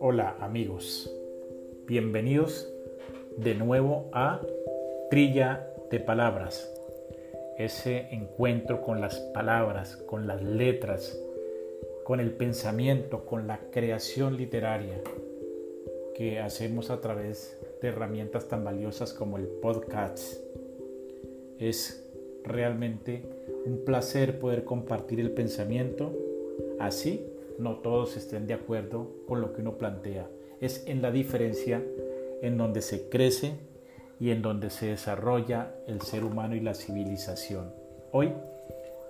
Hola amigos, bienvenidos de nuevo a Trilla de Palabras, ese encuentro con las palabras, con las letras, con el pensamiento, con la creación literaria que hacemos a través de herramientas tan valiosas como el podcast. Es realmente un placer poder compartir el pensamiento, así no todos estén de acuerdo con lo que uno plantea. Es en la diferencia en donde se crece y en donde se desarrolla el ser humano y la civilización. Hoy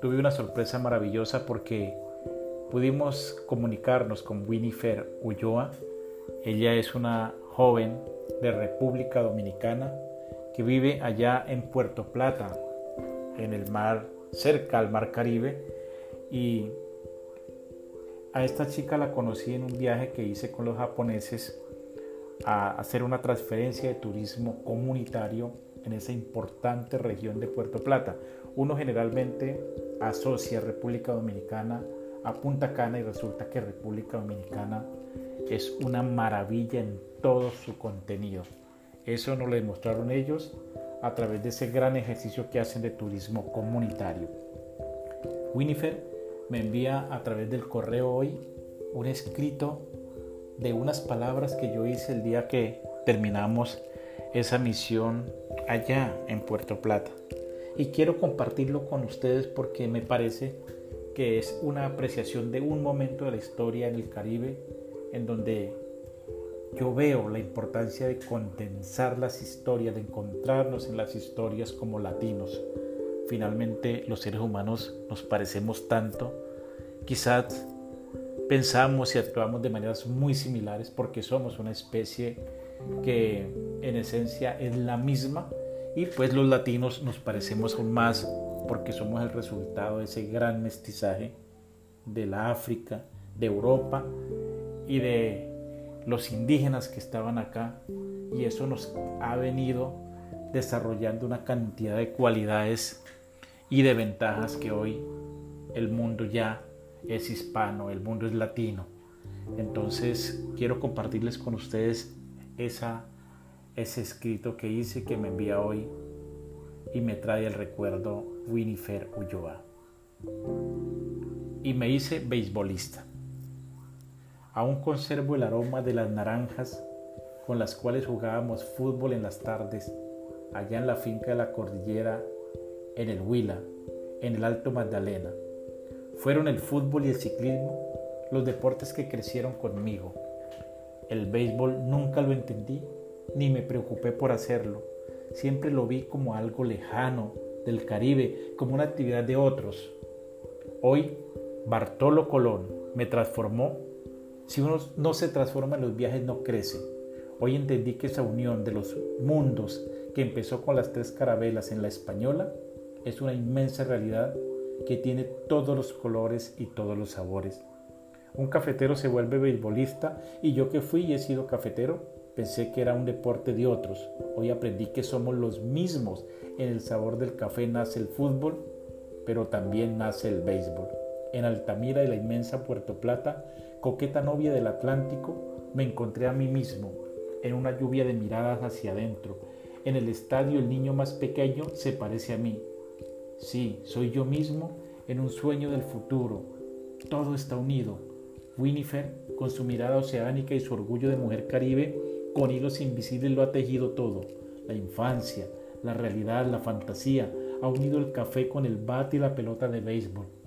tuve una sorpresa maravillosa porque pudimos comunicarnos con Winifred Ulloa. Ella es una joven de República Dominicana que vive allá en Puerto Plata, en el mar, cerca al mar Caribe. Y a esta chica la conocí en un viaje que hice con los japoneses a hacer una transferencia de turismo comunitario en esa importante región de Puerto Plata. Uno generalmente asocia República Dominicana a Punta Cana y resulta que República Dominicana es una maravilla en todo su contenido. Eso nos lo demostraron ellos a través de ese gran ejercicio que hacen de turismo comunitario. Winifred me envía a través del correo hoy un escrito de unas palabras que yo hice el día que terminamos esa misión allá en Puerto Plata. Y quiero compartirlo con ustedes porque me parece que es una apreciación de un momento de la historia en el Caribe en donde yo veo la importancia de condensar las historias, de encontrarnos en las historias como latinos. Finalmente los seres humanos nos parecemos tanto, quizás pensamos y actuamos de maneras muy similares porque somos una especie que en esencia es la misma y pues los latinos nos parecemos aún más porque somos el resultado de ese gran mestizaje de la África, de Europa y de los indígenas que estaban acá y eso nos ha venido desarrollando una cantidad de cualidades y de ventajas que hoy el mundo ya es hispano, el mundo es latino. Entonces quiero compartirles con ustedes esa, ese escrito que hice que me envía hoy y me trae el recuerdo Winifred Ulloa. Y me hice beisbolista. Aún conservo el aroma de las naranjas con las cuales jugábamos fútbol en las tardes, allá en la finca de la cordillera, en el Huila, en el Alto Magdalena. Fueron el fútbol y el ciclismo los deportes que crecieron conmigo. El béisbol nunca lo entendí ni me preocupé por hacerlo. Siempre lo vi como algo lejano del Caribe, como una actividad de otros. Hoy, Bartolo Colón me transformó si uno no se transforma en los viajes, no crece. Hoy entendí que esa unión de los mundos que empezó con las tres carabelas en la española es una inmensa realidad que tiene todos los colores y todos los sabores. Un cafetero se vuelve beisbolista y yo que fui y he sido cafetero pensé que era un deporte de otros. Hoy aprendí que somos los mismos. En el sabor del café nace el fútbol, pero también nace el béisbol. En Altamira y la inmensa Puerto Plata coqueta novia del Atlántico, me encontré a mí mismo, en una lluvia de miradas hacia adentro. En el estadio el niño más pequeño se parece a mí. Sí, soy yo mismo en un sueño del futuro. Todo está unido. Winifred, con su mirada oceánica y su orgullo de mujer caribe, con hilos invisibles lo ha tejido todo. La infancia, la realidad, la fantasía, ha unido el café con el bate y la pelota de béisbol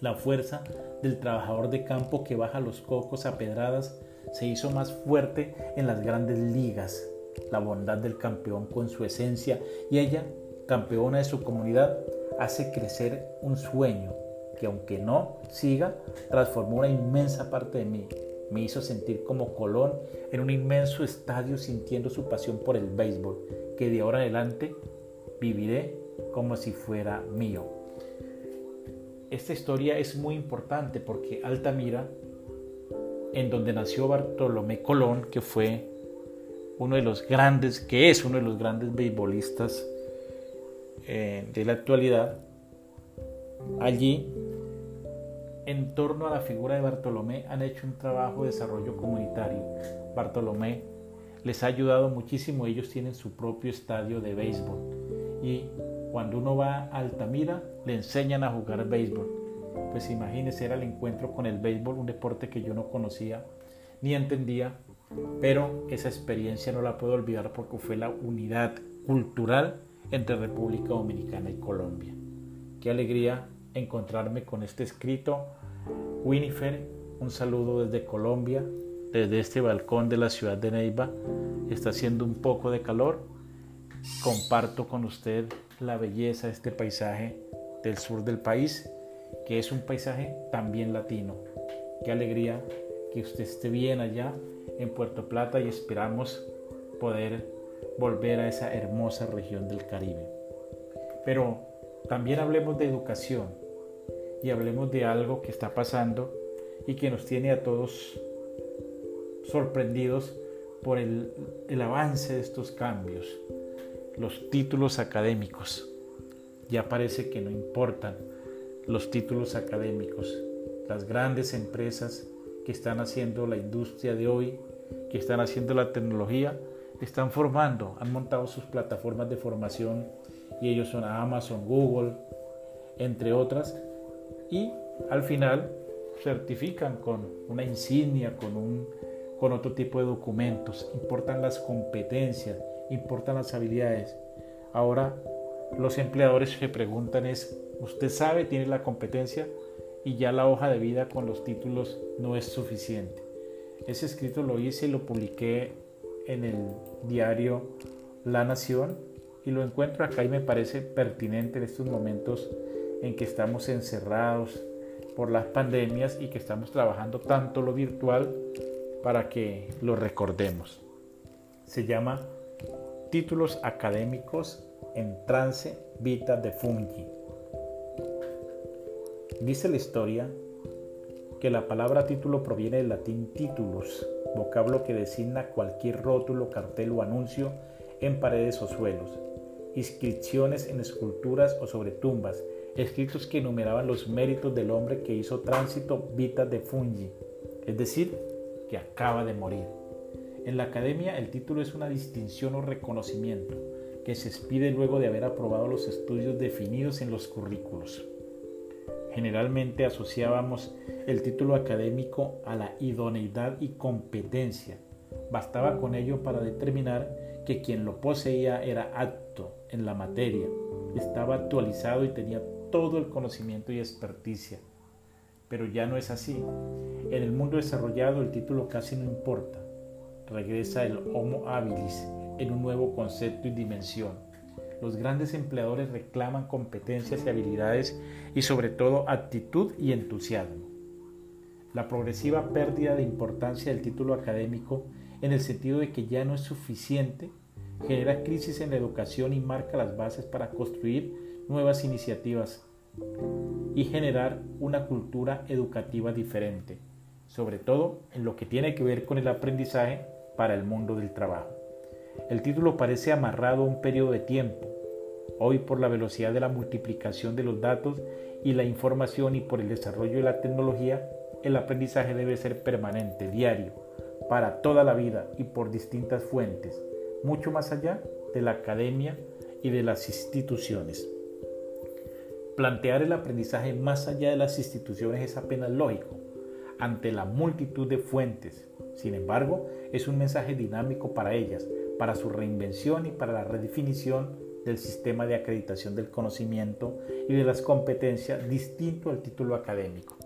la fuerza del trabajador de campo que baja los cocos a pedradas se hizo más fuerte en las grandes ligas. La bondad del campeón con su esencia y ella, campeona de su comunidad, hace crecer un sueño que aunque no siga, transformó una inmensa parte de mí. Me hizo sentir como Colón en un inmenso estadio sintiendo su pasión por el béisbol, que de ahora adelante viviré como si fuera mío esta historia es muy importante porque Altamira, en donde nació Bartolomé Colón, que fue uno de los grandes, que es uno de los grandes beisbolistas eh, de la actualidad, Allí, en torno a la figura de Bartolomé, han hecho un trabajo de desarrollo comunitario. Bartolomé les ha ayudado muchísimo, ellos tienen su propio estadio de béisbol y cuando uno va a Altamira le enseñan a jugar béisbol. Pues imagínense, era el encuentro con el béisbol, un deporte que yo no conocía ni entendía, pero esa experiencia no la puedo olvidar porque fue la unidad cultural entre República Dominicana y Colombia. Qué alegría encontrarme con este escrito. Winifred, un saludo desde Colombia, desde este balcón de la ciudad de Neiva. Está haciendo un poco de calor. Comparto con usted la belleza de este paisaje del sur del país, que es un paisaje también latino. Qué alegría que usted esté bien allá en Puerto Plata y esperamos poder volver a esa hermosa región del Caribe. Pero también hablemos de educación y hablemos de algo que está pasando y que nos tiene a todos sorprendidos por el, avance de estos cambios. Los títulos académicos. Ya parece que no importan los títulos académicos. Las grandes empresas que están haciendo la industria de hoy, que están haciendo la tecnología, están formando, han montado sus plataformas de formación y ellos son Amazon, Google, entre otras, y al final certifican con una insignia, con, un, con otro tipo de documentos. Importan las competencias, importan las habilidades. Ahora los empleadores se preguntan es, ¿usted sabe, tiene la competencia y ya la hoja de vida con los títulos no es suficiente? Ese escrito lo hice y lo publiqué en el diario La Nación y lo encuentro acá y me parece pertinente en estos momentos en que estamos encerrados por las pandemias y que estamos trabajando tanto lo virtual para que lo recordemos. Se llama Títulos académicos en trance vita de fungi. Dice la historia que la palabra título proviene del latín titulus, vocablo que designa cualquier rótulo, cartel o anuncio en paredes o suelos, inscripciones en esculturas o sobre tumbas, escritos que enumeraban los méritos del hombre que hizo tránsito vita de fungi, es decir, que acaba de morir. En la academia el título es una distinción o reconocimiento que se expide luego de haber aprobado los estudios definidos en los currículos. Generalmente asociábamos el título académico a la idoneidad y competencia. Bastaba con ello para determinar que quien lo poseía era apto en la materia, estaba actualizado y tenía todo el conocimiento y experticia. Pero ya no es así. En el mundo desarrollado el título casi no importa. Regresa el Homo habilis en un nuevo concepto y dimensión los grandes empleadores reclaman competencias y habilidades y sobre todo actitud y entusiasmo. La progresiva pérdida de importancia del título académico en el sentido de que ya no es suficiente genera crisis en la educación y marca las bases para construir nuevas iniciativas y generar una cultura educativa diferente, sobre todo en lo que tiene que ver con el aprendizaje para el mundo del trabajo. El título parece amarrado a un periodo de tiempo. Hoy por la velocidad de la multiplicación de los datos y la información y por el desarrollo de la tecnología, el aprendizaje debe ser permanente, diario, para toda la vida y por distintas fuentes, mucho más allá de la academia y de las instituciones. Plantear el aprendizaje más allá de las instituciones es apenas lógico, ante la multitud de fuentes. Sin embargo, es un mensaje dinámico para ellas, para su reinvención y para la redefinición del sistema de acreditación del conocimiento y de las competencias distinto al título académico.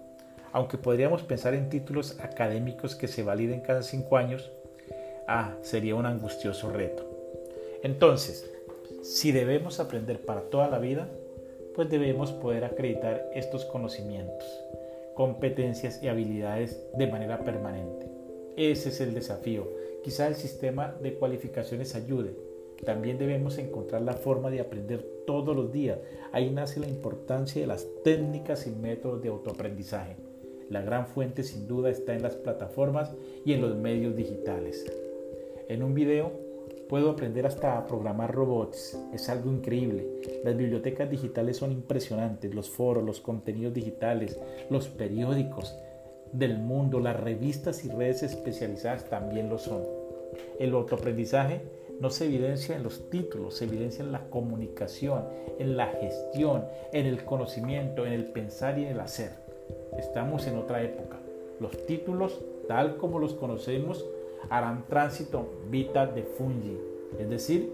Aunque podríamos pensar en títulos académicos que se validen cada cinco años, ah, sería un angustioso reto. Entonces, si debemos aprender para toda la vida, pues debemos poder acreditar estos conocimientos, competencias y habilidades de manera permanente. Ese es el desafío Quizá el sistema de cualificaciones ayude. También debemos encontrar la forma de aprender todos los días. Ahí nace la importancia de las técnicas y métodos de autoaprendizaje. La gran fuente sin duda está en las plataformas y en los medios digitales. En un video Puedo aprender hasta a programar robots. Es algo increíble. Las bibliotecas digitales son impresionantes. Los foros, los contenidos digitales, los periódicos del mundo, las revistas y redes especializadas también lo son. El autoaprendizaje no se evidencia en los títulos, se evidencia en la comunicación, en la gestión, en el conocimiento, en el pensar y en el hacer. Estamos en otra época. Los títulos, tal como los conocemos, harán tránsito vita de fungi, es decir,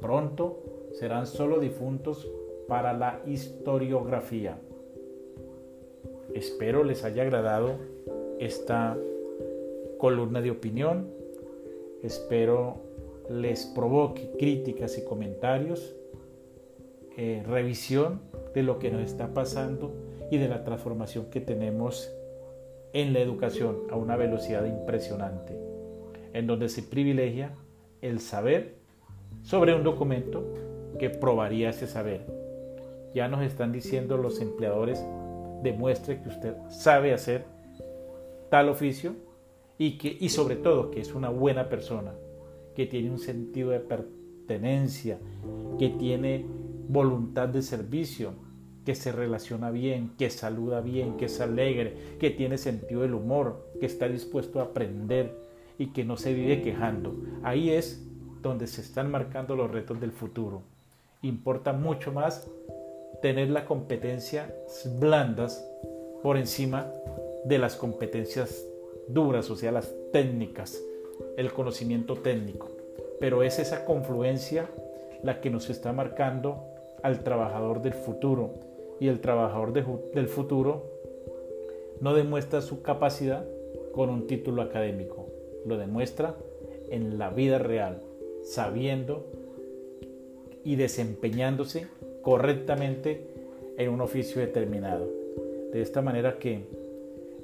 pronto serán solo difuntos para la historiografía. Espero les haya agradado esta columna de opinión. Espero les provoque críticas y comentarios, eh, revisión de lo que nos está pasando y de la transformación que tenemos en la educación a una velocidad impresionante, en donde se privilegia el saber sobre un documento que probaría ese saber. Ya nos están diciendo los empleadores, demuestre que usted sabe hacer tal oficio y, que, y sobre todo que es una buena persona, que tiene un sentido de pertenencia, que tiene voluntad de servicio, que se relaciona bien, que saluda bien, que es alegre, que tiene sentido del humor, que está dispuesto a aprender y que no se vive quejando. Ahí es donde se están marcando los retos del futuro. Importa mucho más tener las competencias blandas por encima de las competencias duras, o sea, las técnicas, el conocimiento técnico. Pero es esa confluencia la que nos está marcando al trabajador del futuro. Y el trabajador del futuro no demuestra su capacidad con un título académico, lo demuestra en la vida real, sabiendo y desempeñándose correctamente en un oficio determinado. De esta manera que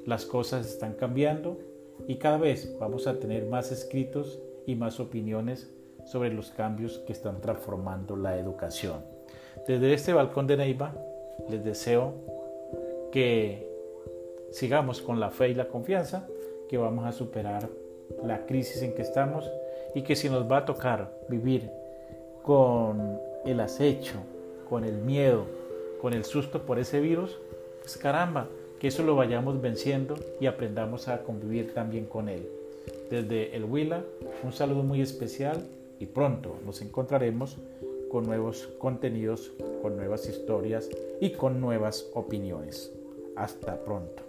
las cosas están cambiando y cada vez vamos a tener más escritos y más opiniones sobre los cambios que están transformando la educación. Desde este balcón de Neiva les deseo que sigamos con la fe y la confianza, que vamos a superar la crisis en que estamos y que si nos va a tocar vivir con el acecho, con el miedo, con el susto por ese virus, pues caramba, que eso lo vayamos venciendo y aprendamos a convivir también con él. Desde el Huila, un saludo muy especial y pronto nos encontraremos con nuevos contenidos, con nuevas historias y con nuevas opiniones. Hasta pronto.